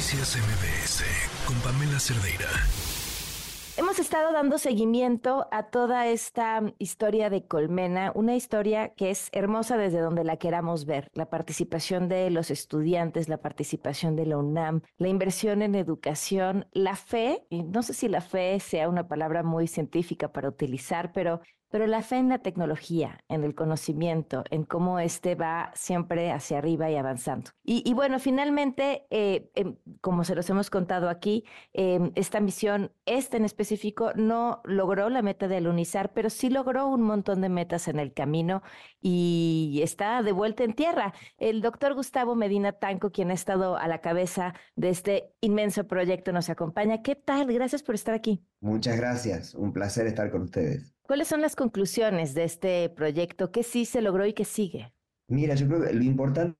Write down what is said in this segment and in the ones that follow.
Noticias MBS con Pamela Cerdeira. Hemos estado dando seguimiento a toda esta historia de Colmena, una historia que es hermosa desde donde la queramos ver. La participación de los estudiantes, la participación de la UNAM, la inversión en educación, la fe, y no sé si la fe sea una palabra muy científica para utilizar, pero pero la fe en la tecnología, en el conocimiento, en cómo este va siempre hacia arriba y avanzando. Y, bueno, finalmente, eh, em, como se los hemos contado aquí, em, esta misión, esta en específico, no logró la meta de alunizar, pero sí logró un montón de metas en el camino y está de vuelta en tierra. El doctor Gustavo Medina Tanco, quien ha estado a la cabeza de este inmenso proyecto, nos acompaña. ¿Qué tal? Gracias por estar aquí. Muchas gracias. Un placer estar con ustedes. ¿Cuáles son las conclusiones de este proyecto? ¿Qué sí se logró y qué sigue? Mira, yo creo que lo importante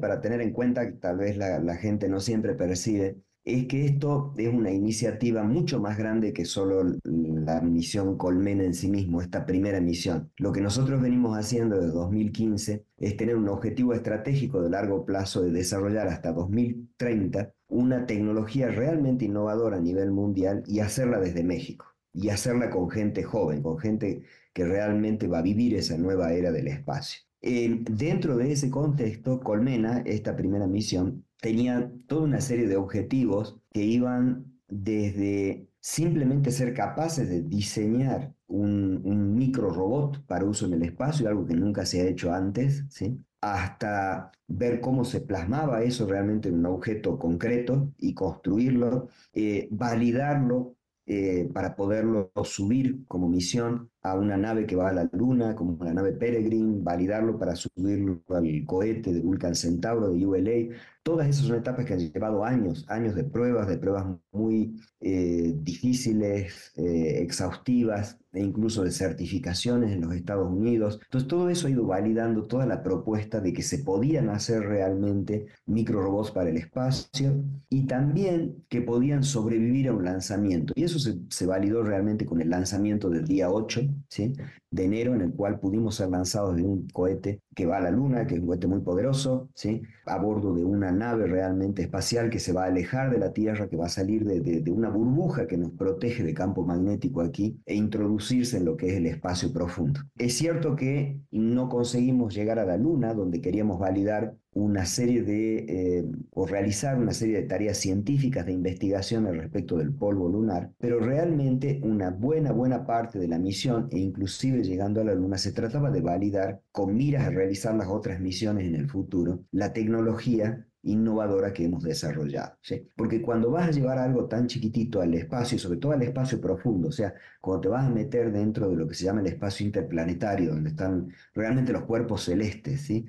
para tener en cuenta, que tal vez la, la gente no siempre percibe, es que esto es una iniciativa mucho más grande que solo la misión Colmena en sí mismo, esta primera misión. Lo que nosotros venimos haciendo desde 2015 es tener un objetivo estratégico de largo plazo de desarrollar hasta 2030 una tecnología realmente innovadora a nivel mundial y hacerla desde México y hacerla con gente joven, con gente que realmente va a vivir esa nueva era del espacio. Eh, dentro de ese contexto, Colmena, esta primera misión, tenía toda una serie de objetivos que iban desde simplemente ser capaces de diseñar un, un micro robot para uso en el espacio, algo que nunca se ha hecho antes, ¿sí? Hasta ver cómo se plasmaba eso realmente en un objeto concreto y construirlo, eh, validarlo eh, para poderlo subir como misión a una nave que va a la Luna, como la nave Peregrine, validarlo para subirlo al cohete de Vulcan Centauro de ULA. Todas esas son etapas que han llevado años, años de pruebas, de pruebas muy eh, difíciles, eh, exhaustivas, e incluso de certificaciones en los Estados Unidos. Entonces todo eso ha ido validando toda la propuesta de que se podían hacer realmente microrobots para el espacio y también que podían sobrevivir a un lanzamiento. Y eso se, se validó realmente con el lanzamiento del día 8 ¿sí? De enero, en el cual pudimos ser lanzados de un cohete que va a la Luna, que es un cohete muy poderoso, ¿sí? a bordo de una nave realmente espacial que se va a alejar de la Tierra, que va a salir de, de, una burbuja que nos protege de campo magnético aquí e introducirse en lo que es el espacio profundo. Es cierto que no conseguimos llegar a la Luna, donde queríamos validar una serie de, eh, o realizar una serie de tareas científicas de investigación al respecto del polvo lunar, pero realmente una buena, buena parte de la misión, e inclusive llegando a la Luna, se trataba de validar con miras a realizar las otras misiones en el futuro, la tecnología innovadora que hemos desarrollado. ¿sí? Porque cuando vas a llevar algo tan chiquitito al espacio, sobre todo al espacio profundo, o sea, cuando te vas a meter dentro de lo que se llama el espacio interplanetario, donde están realmente los cuerpos celestes, ¿sí?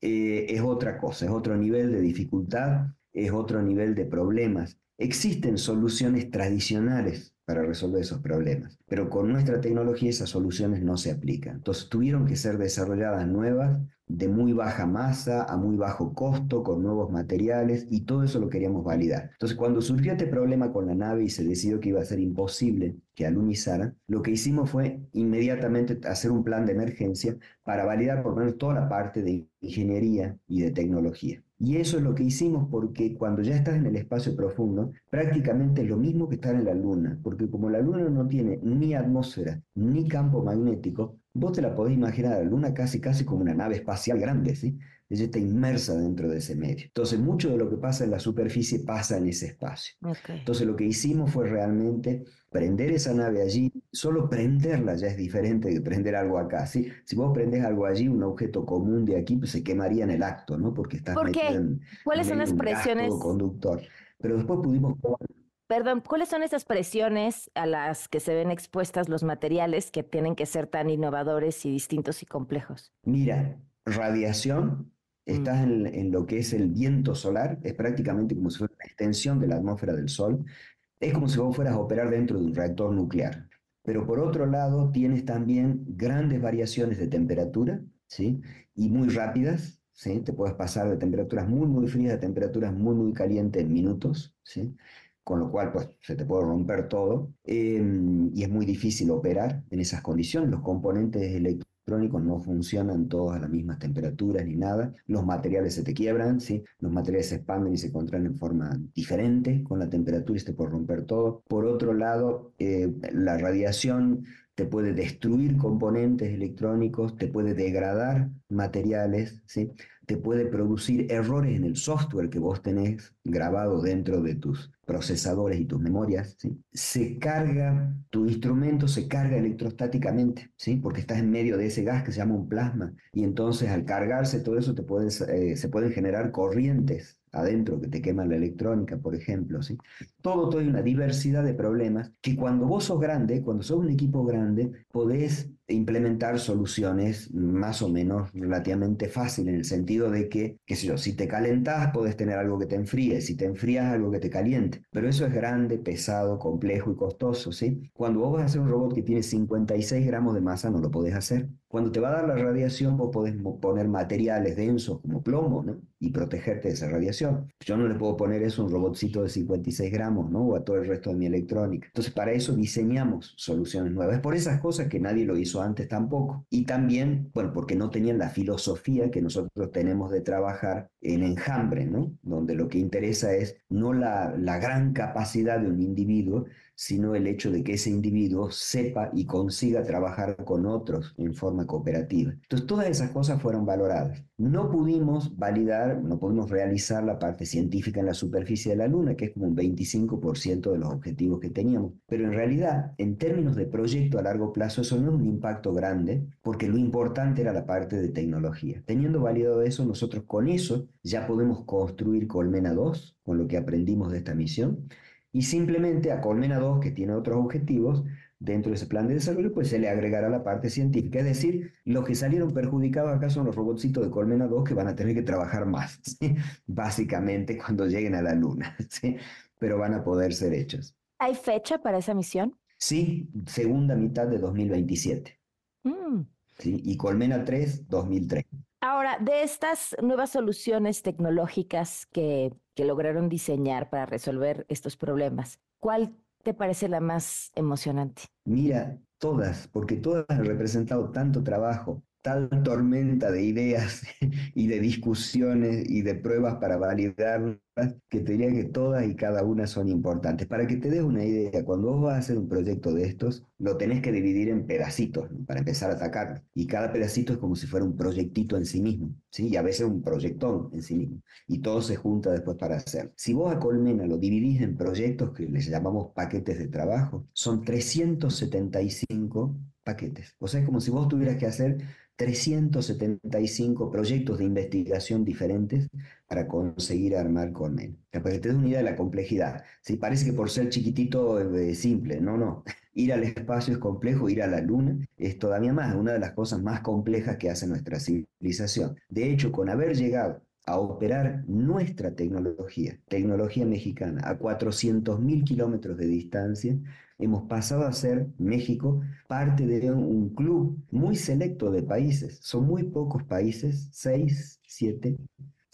Eh, es otra cosa, es otro nivel de dificultad, es otro nivel de problemas. Existen soluciones tradicionales para resolver esos problemas, pero con nuestra tecnología esas soluciones no se aplican. Entonces tuvieron que ser desarrolladas nuevas de muy baja masa a muy bajo costo, con nuevos materiales, y todo eso lo queríamos validar. Entonces, cuando surgió este problema con la nave y se decidió que iba a ser imposible que alunizara, lo que hicimos fue inmediatamente hacer un plan de emergencia para validar por lo menos toda la parte de ingeniería y de tecnología. Y eso es lo que hicimos porque cuando ya estás en el espacio profundo, prácticamente es lo mismo que estar en la Luna, porque como la Luna no tiene ni atmósfera ni campo magnético, vos te la podés imaginar a la Luna casi casi como una nave espacial grande, ¿sí? Ella está inmersa dentro de ese medio. Entonces, mucho de lo que pasa en la superficie pasa en ese espacio. Okay. Entonces, lo que hicimos fue realmente prender esa nave allí. Solo prenderla ya es diferente de prender algo acá. ¿sí? Si vos prendes algo allí, un objeto común de aquí, pues se quemaría en el acto, ¿no? Porque estás ¿Por qué? En, ¿Cuáles en son las presiones? conductor. Pero después pudimos Perdón, ¿cuáles son esas presiones a las que se ven expuestas los materiales que tienen que ser tan innovadores y distintos y complejos? Mira, radiación, estás en, en, lo que es el viento solar, es prácticamente como si fuera una extensión de la atmósfera del Sol, es como si vos fueras a operar dentro de un reactor nuclear. Pero por otro lado, tienes también grandes variaciones de temperatura, ¿sí? Y muy rápidas, ¿sí? Te puedes pasar de temperaturas muy, muy frías a temperaturas muy, muy calientes en minutos, ¿sí? Con lo cual, pues, se te puede romper todo. Eh, y es muy difícil operar en esas condiciones. Los componentes electrónicos electrónicos no funcionan todos a las mismas temperaturas ni nada. Los materiales se te quiebran, ¿sí? Los materiales se expanden y se contraen en forma diferente con la temperatura y se te puede romper todo. Por otro lado, eh, la radiación te puede destruir componentes electrónicos, te puede degradar materiales, ¿sí? te puede producir errores en el software que vos tenés grabado dentro de tus procesadores y tus memorias. ¿sí? Se carga, tu instrumento se carga electrostáticamente, ¿sí? porque estás en medio de ese gas que se llama un plasma. Y entonces al cargarse todo eso te eh, se pueden generar corrientes adentro que te queman la electrónica, por ejemplo. ¿sí? Todo, todo hay una diversidad de problemas que cuando vos sos grande, cuando sos un equipo grande, podés implementar soluciones más o menos relativamente fácil en el sentido de que, qué sé yo, si te calentás podés tener algo que te enfríe, si te enfrías algo que te caliente, pero eso es grande, pesado, complejo y costoso, ¿sí? Cuando vos vas a hacer un robot que tiene 56 gramos de masa no lo podés hacer. Cuando te va a dar la radiación vos podés poner materiales densos como plomo, ¿no? Y protegerte de esa radiación. Yo no le puedo poner eso a un robotcito de 56 gramos, ¿no? O a todo el resto de mi electrónica. Entonces para eso diseñamos soluciones nuevas. Es por esas cosas que nadie lo hizo antes tampoco. Y también, bueno, porque no tenían la filosofía que nosotros tenemos de trabajar en enjambre, ¿no? Donde lo que interesa es no la, la gran capacidad de un individuo, sino el hecho de que ese individuo sepa y consiga trabajar con otros en forma cooperativa. Entonces, todas esas cosas fueron valoradas. No pudimos validar, no pudimos realizar la parte científica en la superficie de la Luna, que es como un 25% de los objetivos que teníamos, pero en realidad, en términos de proyecto a largo plazo, eso no es un impacto grande, porque lo importante era la parte de tecnología. Teniendo validado eso, nosotros con eso ya podemos construir Colmena 2, con lo que aprendimos de esta misión, y simplemente a Colmena 2, que tiene otros objetivos, dentro de ese plan de desarrollo, pues se le agregará la parte científica. Es decir, los que salieron perjudicados acá son los robotcitos de Colmena 2 que van a tener que trabajar más, básicamente cuando lleguen a la Luna, ¿sí? pero van a poder ser hechos. ¿Hay fecha para esa misión? Sí, segunda mitad de 2027. Mm. ¿sí? Y Colmena 3, 2030. Ahora, de estas nuevas soluciones tecnológicas que, que lograron diseñar para resolver estos problemas, ¿cuál te parece la más emocionante? Mira, todas, porque todas han representado tanto trabajo, tal tormenta de ideas y de discusiones y de pruebas para validar que te diría que todas y cada una son importantes. Para que te des una idea, cuando vos vas a hacer un proyecto de estos, lo tenés que dividir en pedacitos para empezar a atacarlo. Y cada pedacito es como si fuera un proyectito en sí mismo, ¿sí? Y a veces un proyectón en sí mismo. Y todo se junta después para hacer. Si vos a Colmena lo dividís en proyectos que les llamamos paquetes de trabajo, son 375 paquetes. O sea, es como si vos tuvieras que hacer 375 proyectos de investigación diferentes para conseguir armar Colmena. Para que te des una idea de la complejidad. Si parece que por ser chiquitito es simple, no, no. Ir al espacio es complejo, ir a la luna es todavía más, una de las cosas más complejas que hace nuestra civilización. De hecho, con haber llegado a operar nuestra tecnología, tecnología mexicana, a 400.000 kilómetros de distancia, hemos pasado a ser México parte de un club muy selecto de países. Son muy pocos países, seis, siete,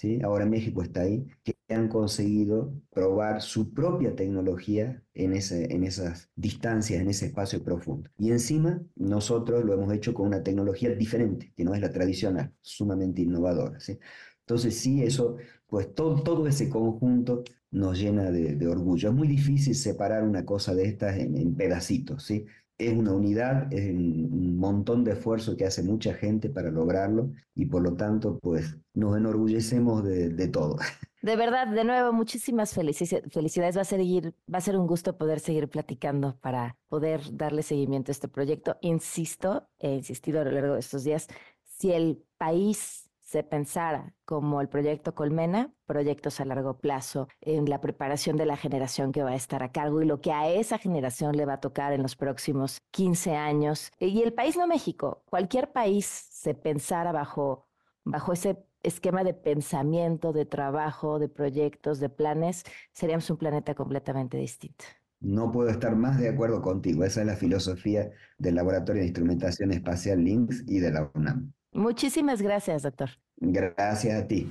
¿sí? ahora México está ahí, que han conseguido probar su propia tecnología en, ese, en esas distancias, en ese espacio profundo. Y encima nosotros lo hemos hecho con una tecnología diferente, que no es la tradicional, sumamente innovadora. ¿sí? Entonces sí, eso, pues todo, todo ese conjunto nos llena de, orgullo. Es muy difícil separar una cosa de estas en, pedacitos, ¿sí? Es una unidad, es un montón de esfuerzo que hace mucha gente para lograrlo y por lo tanto, pues nos enorgullecemos de, todo. De verdad, de nuevo, muchísimas felicidades. Va a, seguir, va a ser un gusto poder seguir platicando para poder darle seguimiento a este proyecto. Insisto, he insistido a lo largo de estos días, si el país se pensara como el proyecto Colmena, proyectos a largo plazo en la preparación de la generación que va a estar a cargo y lo que a esa generación le va a tocar en los próximos 15 años. Y el país no México, cualquier país se pensara bajo, bajo ese esquema de pensamiento, de trabajo, de proyectos, de planes, seríamos un planeta completamente distinto. No puedo estar más de acuerdo contigo. Esa es la filosofía del Laboratorio de Instrumentación Espacial LINX y de la UNAM. Muchísimas gracias, doctor. Gracias a ti.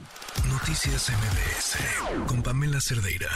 Noticias MBS con Pamela Cerdeira.